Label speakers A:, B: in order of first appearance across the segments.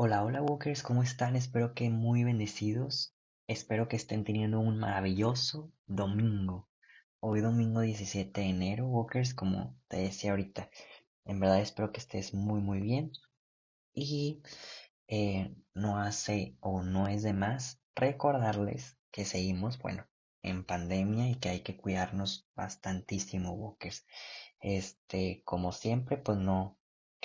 A: Hola, hola Walkers, ¿cómo están? Espero que muy bendecidos. Espero que estén teniendo un maravilloso domingo. Hoy domingo 17 de enero, Walkers, como te decía ahorita. En verdad espero que estés muy muy bien. Y eh, no hace o no es de más recordarles que seguimos, bueno, en pandemia y que hay que cuidarnos bastantísimo, Walkers. Este, como siempre, pues no,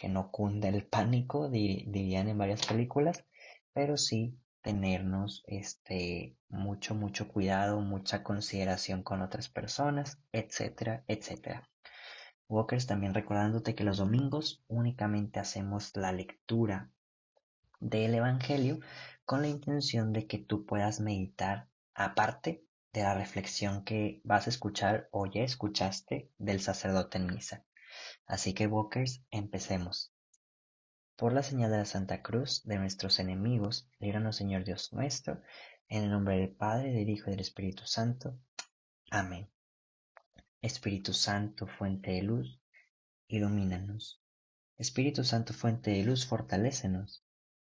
A: que no cunde el pánico, dirían en varias películas, pero sí tenernos este mucho mucho cuidado, mucha consideración con otras personas, etcétera, etcétera. Walkers también recordándote que los domingos únicamente hacemos la lectura del evangelio con la intención de que tú puedas meditar aparte de la reflexión que vas a escuchar o ya escuchaste del sacerdote en misa. Así que, Walkers, empecemos. Por la señal de la Santa Cruz de nuestros enemigos, líbranos Señor Dios nuestro, en el nombre del Padre, del Hijo y del Espíritu Santo. Amén. Espíritu Santo, fuente de luz, ilumínanos. Espíritu Santo, fuente de luz, fortalécenos.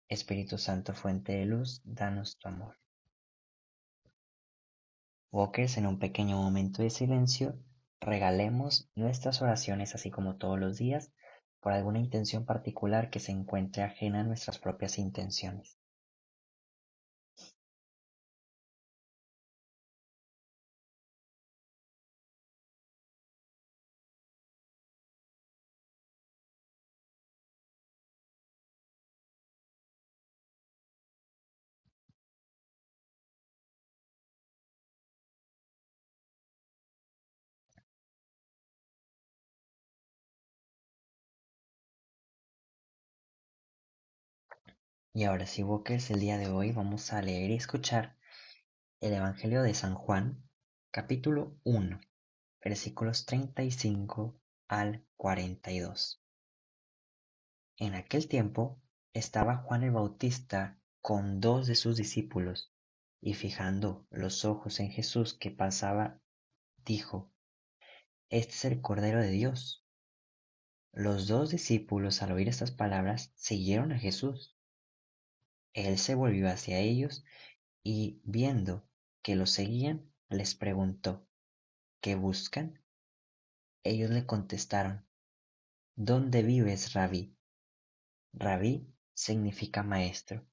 A: Espíritu Santo, fuente de luz, danos tu amor. Walkers, en un pequeño momento de silencio, regalemos nuestras oraciones así como todos los días por alguna intención particular que se encuentre ajena a nuestras propias intenciones. Y ahora sí, Walkers, el día de hoy vamos a leer y escuchar el Evangelio de San Juan, capítulo 1, versículos 35 al 42. En aquel tiempo estaba Juan el Bautista con dos de sus discípulos, y fijando los ojos en Jesús que pasaba, dijo, Este es el Cordero de Dios. Los dos discípulos al oír estas palabras siguieron a Jesús. Él se volvió hacia ellos y, viendo que lo seguían, les preguntó, ¿qué buscan? Ellos le contestaron, ¿dónde vives, rabí? Rabí significa maestro.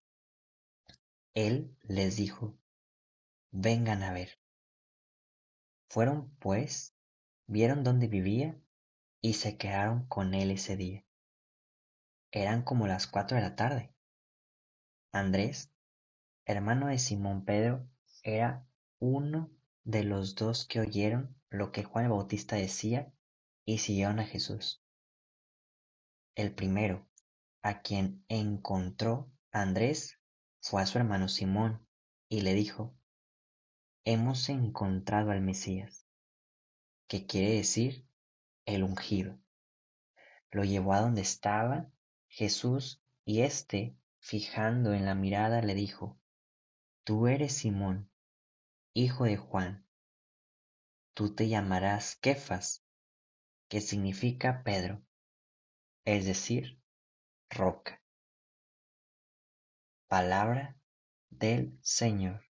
A: Él les dijo, vengan a ver. Fueron, pues, vieron dónde vivía y se quedaron con él ese día. Eran como las cuatro de la tarde. Andrés, hermano de Simón Pedro, era uno de los dos que oyeron lo que Juan Bautista decía y siguieron a Jesús. El primero, a quien encontró Andrés, fue a su hermano Simón y le dijo, Hemos encontrado al Mesías, que quiere decir el ungido. Lo llevó a donde estaba Jesús y éste fijando en la mirada le dijo, Tú eres Simón, hijo de Juan. Tú te llamarás Kefas, que significa Pedro, es decir, roca. Palabra del Señor.